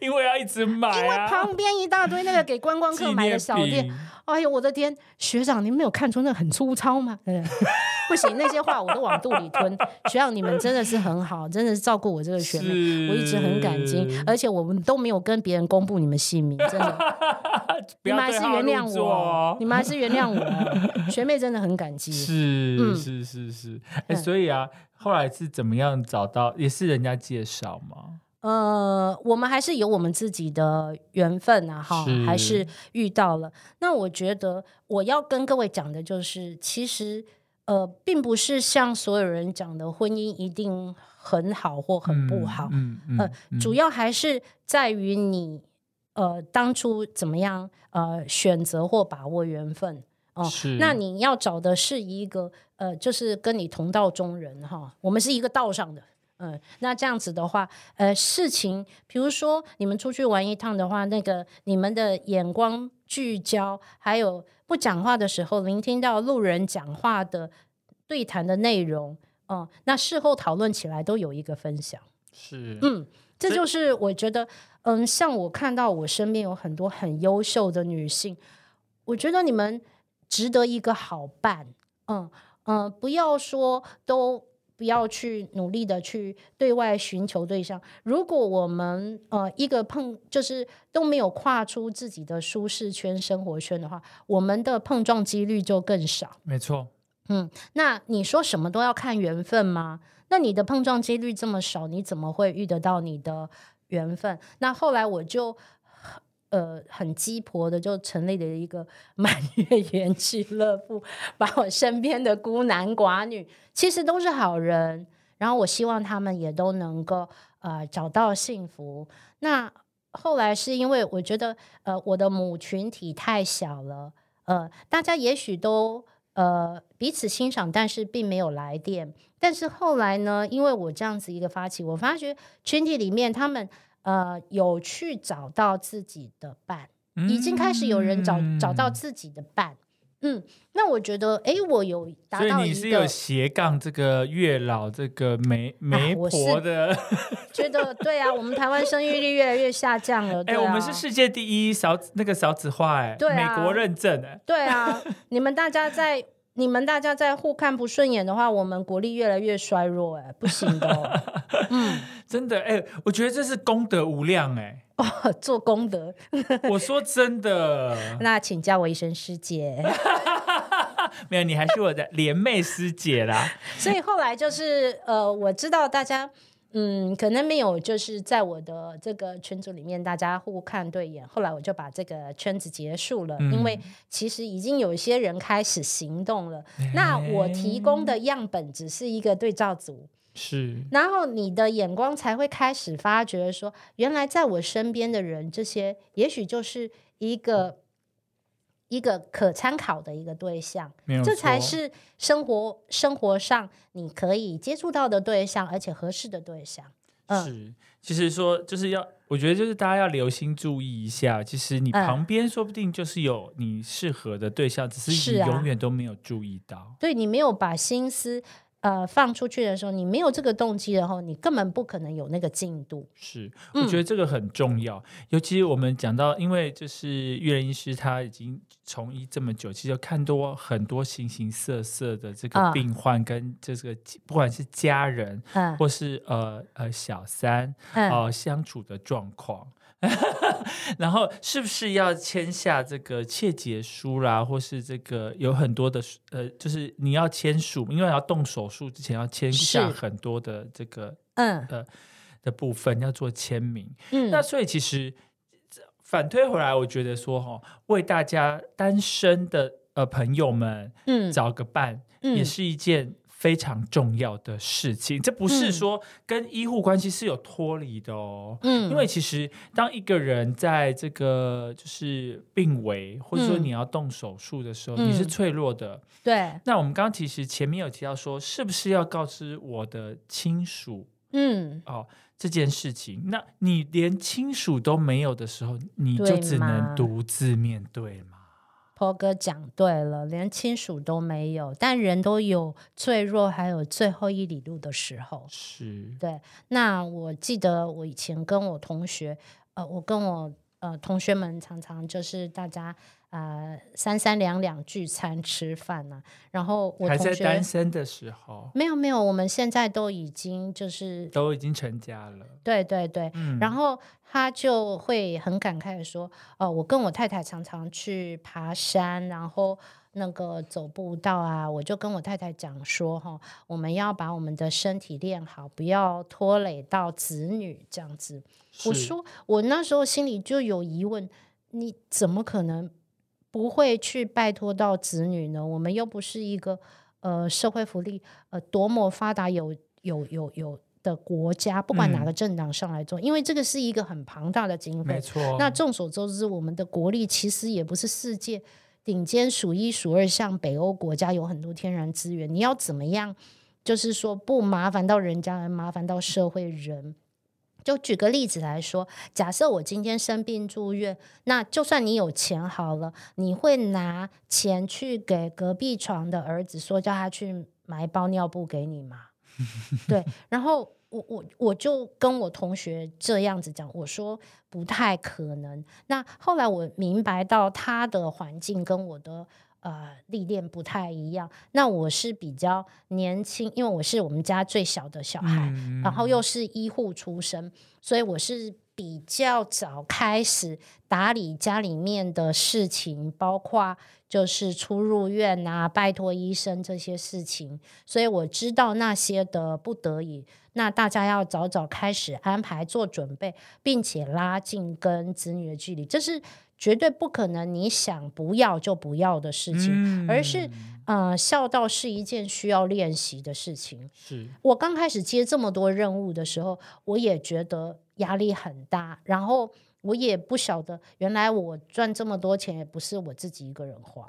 因为要一直买啊，因为旁边一大堆那个给观光客买的小店。哎呦，我的天，学长，你没有看出那很粗糙吗？不行，那些话我都往肚里吞。学长，你们真的是很好，真的是照顾我这个学妹，我一直很感激。而且我们都没有跟别人公布你们姓名，真的。你们还是原谅我，你们还是原谅我。学妹真的很感激。是是是是，哎，所以啊，后来是怎么样找到？也是人家介绍吗？呃，我们还是有我们自己的缘分啊，哈，还是遇到了。那我觉得我要跟各位讲的就是，其实呃，并不是像所有人讲的婚姻一定很好或很不好，嗯嗯，呃，主要还是在于你呃当初怎么样呃选择或把握缘分哦。是，那你要找的是一个呃，就是跟你同道中人哈，我们是一个道上的。嗯，那这样子的话，呃，事情，比如说你们出去玩一趟的话，那个你们的眼光聚焦，还有不讲话的时候，聆听到路人讲话的对谈的内容，嗯，那事后讨论起来都有一个分享。是，嗯，这就是我觉得，嗯，像我看到我身边有很多很优秀的女性，我觉得你们值得一个好伴。嗯嗯，不要说都。不要去努力的去对外寻求对象。如果我们呃一个碰就是都没有跨出自己的舒适圈、生活圈的话，我们的碰撞几率就更少。没错，嗯，那你说什么都要看缘分吗？那你的碰撞几率这么少，你怎么会遇得到你的缘分？那后来我就。呃，很鸡婆的，就成立了一个 满月圆俱乐部，把我身边的孤男寡女，其实都是好人，然后我希望他们也都能够呃找到幸福。那后来是因为我觉得呃我的母群体太小了，呃，大家也许都呃彼此欣赏，但是并没有来电。但是后来呢，因为我这样子一个发起，我发觉群体里面他们呃有去找到自己的伴，已经开始有人找、找到嗯自己的伴。嗯，那我觉得，哎，我有达所以到一你是有个斜杠这个月老这个媒媒婆的 觉得，对啊，我们台湾生育率越来越下降了。哎、我们是世界第一少子那个少子化、哎、对啊美国认证、哎，对啊，你们大家在你们大家在互看不顺眼的话，我们国力越来越衰弱、哎，不行的、哦。嗯，真的，哎、我觉得这是功德无量、哎，做功德，我说真的，那请叫我一声师姐。没有，你还是我的连妹师姐啦。所以后来就是呃，我知道大家。嗯，可能没有，就是在我的这个群组里面，大家互看对眼。后来我就把这个圈子结束了，嗯因为其实已经有一些人开始行动了。那我提供的样本只是一个对照组，是，然后你的眼光才会开始发觉说，原来在我身边的人，这些也许就是一个一个可参考的一个对象，没有这才是生活生活上你可以接触到的对象，而且合适的对象。嗯是，其实说就是要，我觉得就是大家要留心注意一下，其实你嗯旁边说不定就是有你适合的对象，只是你永远都没有注意到。对你没有把心思呃放出去的时候，你没有这个动机的话，你根本不可能有那个进度。是，嗯我觉得这个很重要，尤其我们讲到，因为就是玉人医师他已经从医这么久，其实有看多很多形形色色的这个啊病患跟这个不管是家人嗯或是呃呃小三嗯，呃相处的状况。然后是不是要签下这个切结书啦，或是这个有很多的呃，就是你要签署，因为要动手术之前要签下很多的这个嗯。的部分要做签名。嗯，那所以其实反推回来，我觉得说哈，为大家单身的呃朋友们嗯找个伴，嗯也是一件非常重要的事情。这不是嗯说跟医护关系是有脱离的哦。嗯，因为其实当一个人在这个就是病危，或者说嗯你要动手术的时候，嗯你是脆弱的。对，那我们刚刚其实前面有提到说，是不是要告知我的亲属嗯。哦这件事情？那你连亲属都没有的时候，你就只能独自面对嘛。坡哥讲对了，连亲属都没有，但人都有脆弱，还有最后一里路的时候。是，对，那我记得我以前跟我同学，呃，我跟我呃同学们常常就是大家呃三三两两聚餐吃饭呐、然后我还在单身的时候，没有没有，我们现在都已经就是都已经成家了。对对对，嗯，然后他就会很感慨的说：“哦，我跟我太太常常去爬山，然后那个走步道啊，我就跟我太太讲说，哈、我们要把我们的身体练好，不要拖累到子女这样子。”我说，我那时候心里就有疑问：你怎么可能不会去拜托到子女呢？我们又不是一个呃社会福利呃多么发达有有有有的国家，不管哪嗯个政党上来做，因为这个是一个很庞大的经费。没错。那众所周知，我们的国力其实也不是世界顶尖数一数二，像北欧国家有很多天然资源，你要怎么样？就是说不麻烦到人家，而麻烦到社会人。就举个例子来说，假设我今天生病住院，那就算你有钱好了，你会拿钱去给隔壁床的儿子说叫他去买一包尿布给你吗？对，然后我我我就跟我同学这样子讲，我说不太可能。那后来我明白到他的环境跟我的呃历练不太一样。那我是比较年轻，因为我是我们家最小的小孩，嗯然后又是医护出身，所以我是比较早开始打理家里面的事情，包括就是出入院啊、拜托医生这些事情，所以我知道那些的不得已。那大家要早早开始安排做准备，并且拉近跟子女的距离，这是绝对不可能你想不要就不要的事情，而是嗯呃，孝道是一件需要练习的事情。是我刚开始接这么多任务的时候，我也觉得压力很大，然后我也不晓得，原来我赚这么多钱也不是我自己一个人花。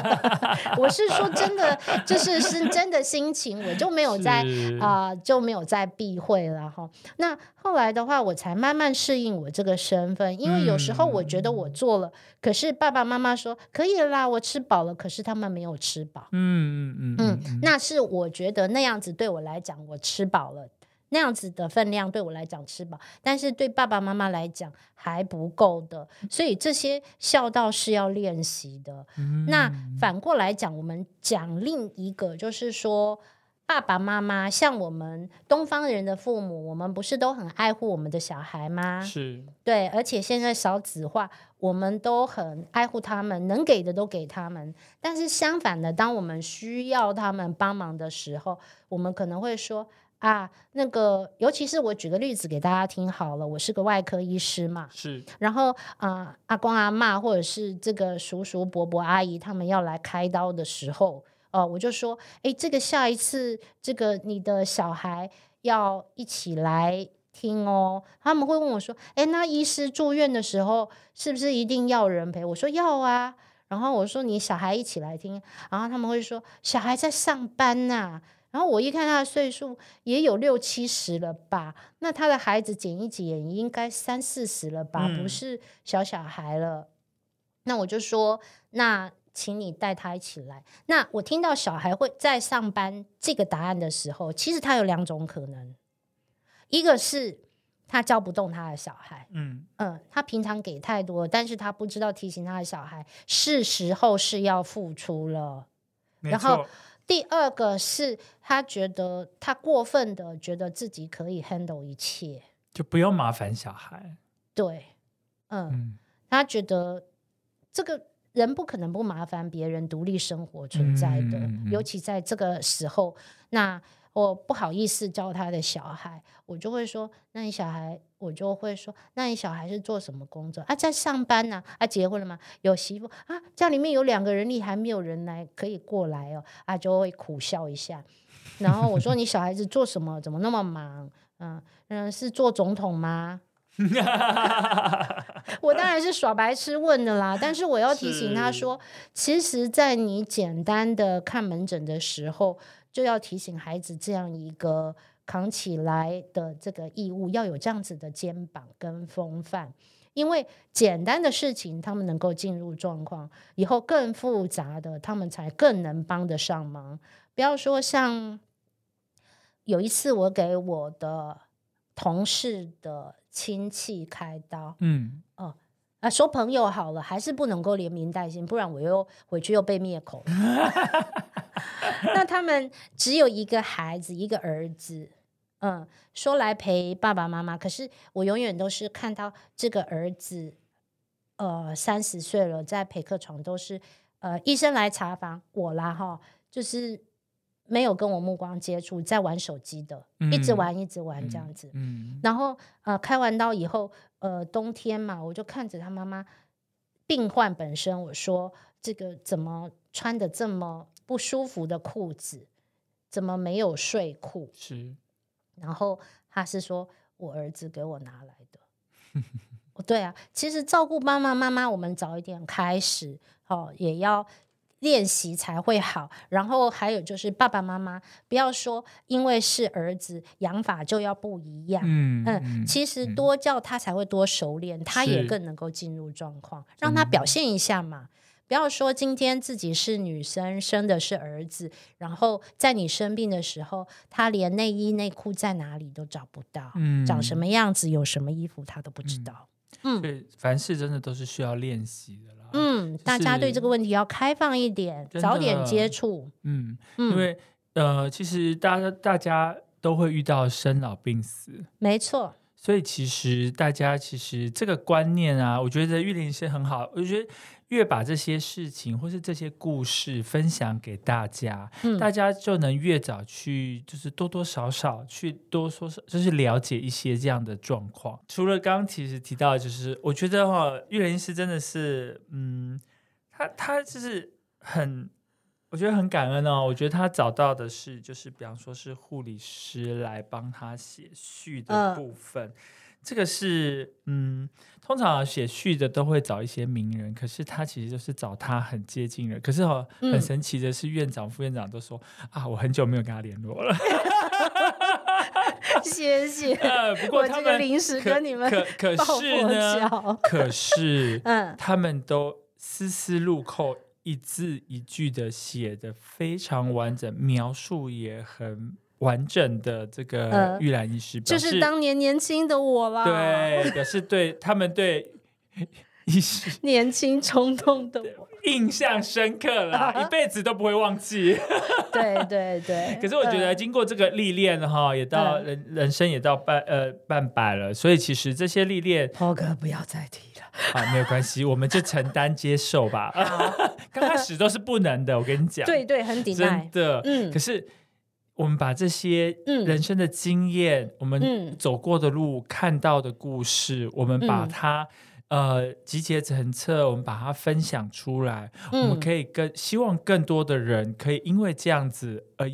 我是说真的，就是是真的心情，我就没有在是啊、就没有在避讳了哈。那后来的话，我才慢慢适应我这个身份，因为有时候我觉得我做了，可是爸爸妈妈说可以啦，我吃饱了，可是他们没有吃饱。嗯嗯嗯嗯，那是我觉得那样子对我来讲，我吃饱了。那样子的分量对我来讲吃饱，但是对爸爸妈妈来讲还不够的，所以这些孝道是要练习的。嗯那反过来讲，我们讲另一个，就是说，爸爸妈妈像我们东方人的父母，我们不是都很爱护我们的小孩吗？是对，而且现在少子化，我们都很爱护他们，能给的都给他们。但是相反的，当我们需要他们帮忙的时候，我们可能会说。啊，那个，尤其是我举个例子给大家听好了，我是个外科医师嘛，是，然后啊、阿公阿嬷或者是这个叔叔伯伯阿姨他们要来开刀的时候，呃，我就说，哎，这个下一次这个你的小孩要一起来听哦。他们会问我说，哎，那医师住院的时候是不是一定要人陪？我说要啊。然后我说你小孩一起来听，然后他们会说小孩在上班呐、然后我一看他的岁数也有六七十了吧，那他的孩子减一减应该三四十了吧，嗯不是小小孩了。那我就说，那请你带他一起来。那我听到小孩会在上班这个答案的时候，其实他有两种可能，一个是他教不动他的小孩，嗯嗯，他平常给太多，但是他不知道提醒他的小孩，是时候是要付出了。然后错第二个是他觉得他过分的觉得自己可以 handle 一切，就不用麻烦小孩，对，嗯，嗯。他觉得这个人不可能不麻烦别人独立生活存在的，嗯嗯嗯。尤其在这个时候，那我不好意思教他的小孩，我就会说，那你小孩，我就会说，那你小孩是做什么工作啊？在上班呢、啊？结婚了吗？有媳妇啊？家里面有两个人你，还没有人来可以过来哦，啊，就会苦笑一下。然后我说，你小孩子做什么？怎么那么忙？嗯嗯，是做总统吗？我当然是耍白痴问的啦，但是我要提醒他说，其实，在你简单的看门诊的时候，就要提醒孩子这样一个扛起来的这个义务，要有这样子的肩膀跟风范。因为简单的事情，他们能够进入状况，以后更复杂的，他们才更能帮得上忙。不要说像有一次，我给我的同事的亲戚开刀，嗯啊，说朋友好了，还是不能够连名带姓，不然我又回去又被灭口。那他们只有一个孩子，一个儿子，嗯，说来陪爸爸妈妈，可是我永远都是看到这个儿子，呃，三十岁了，在陪客床都是，呃，医生来查房，我啦哈，就是没有跟我目光接触，在玩手机的，一直嗯玩一直玩这样子。嗯然后呃，开完刀以后，呃，冬天嘛，我就看着他妈妈病患本身，我说这个怎么穿的这么不舒服的裤子，怎么没有睡裤？是然后他是说我儿子给我拿来的。哦 对啊，其实照顾妈妈妈妈，我们早一点开始，哦，也要练习才会好。然后还有就是爸爸妈妈不要说因为是儿子养法就要不一样，嗯嗯，其实多教他才会多熟练，他也更能够进入状况，让他表现一下嘛。不要说今天自己是女生，生的是儿子，然后在你生病的时候，他连内衣内裤在哪里都找不到，嗯长什么样子，有什么衣服他都不知道。嗯对，凡事真的都是需要练习的啦。嗯，大家对这个问题要开放一点，早点接触。嗯，嗯因为呃，其实大家大家都会遇到生老病死，没错，所以其实大家其实这个观念啊，我觉得玉林是很好。我觉得越把这些事情或是这些故事分享给大家，嗯大家就能越早去，就是多多少少去多说，就是了解一些这样的状况。除了刚刚其实提到，就是我觉得哈、玉林师真的是，嗯，他他就是很。我觉得很感恩哦，我觉得他找到的是，就是比方说是护理师来帮他写序的嗯部分，这个是嗯，通常写序的都会找一些名人，可是他其实就是找他很接近的。可是哦，嗯很神奇的是，院长、副院长都说啊，我很久没有跟他联络了。谢谢。呃，不过他们临时可跟你们可可抱佛是呢，可是 嗯他们都丝丝入扣，一字一句的写的非常完整，描述也很完整的这个呃玉兰医师就是当年年轻的我啦，，对表示对 他们对医师年轻冲动的我，印象深刻啦，一辈子都不会忘记。对 对对。可是我觉得嗯经过这个历练哈，也到嗯人人生也到半呃半百了，所以其实这些历练涛哥不要再提了。啊没有关系，我们就承担接受吧。刚开始都是不能的，我跟你讲，对对，很抵真赖。的。嗯可是我们把这些嗯。人生的经验，我们嗯。走过的路、看到的故事，我们把嗯。它。呃，集结成册，我们把它分享出来，我们嗯可以跟希望更多的人可以因为这样子而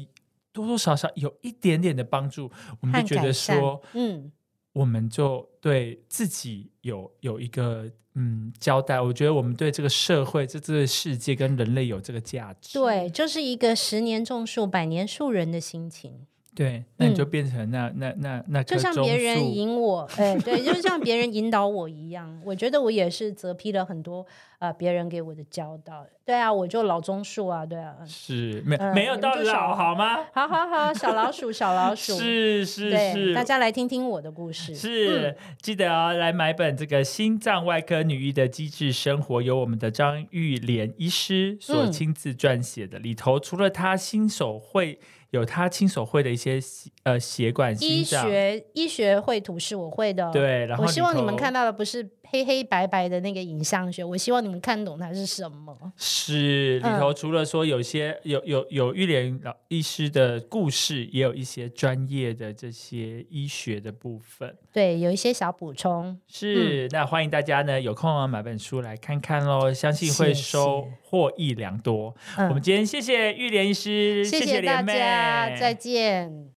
多多少少有一点点的帮助，我们就觉得说，嗯，我们就对自己有有一个嗯交代。我觉得我们对这个社会、这这个世界跟人类有这个价值。对，就是一个十年种树，百年树人的心情。对，那你就嗯变成那、那那那就像棕别人引我，哎，对，就像别人引导我一样。我觉得我也是责批了很多呃别人给我的教导。对啊，我就老棕树啊，对啊。是没、嗯没有到老好吗？好好好，小老鼠，小老鼠，是是，是，大家来听听我的故事。是、嗯记得哦，来买本这个心脏外科女医的机智生活，由我们的张玉莲医师所嗯亲自撰写的。里头除了她新手绘，有他亲手绘的一些呃血管、医。学医学绘图是我会的哦、对然后我希望你们看到的不是黑黑白白的那个影像学，我希望你们看懂它是什么。是里嗯头除了说有些有有有玉莲老医师的故事，也有一些专业的这些医学的部分。对，有一些小补充。是，那欢迎大家呢有空啊买本书来看看喽，相信会收获益良多。嗯我们今天谢谢玉莲医师，谢谢大家，再见。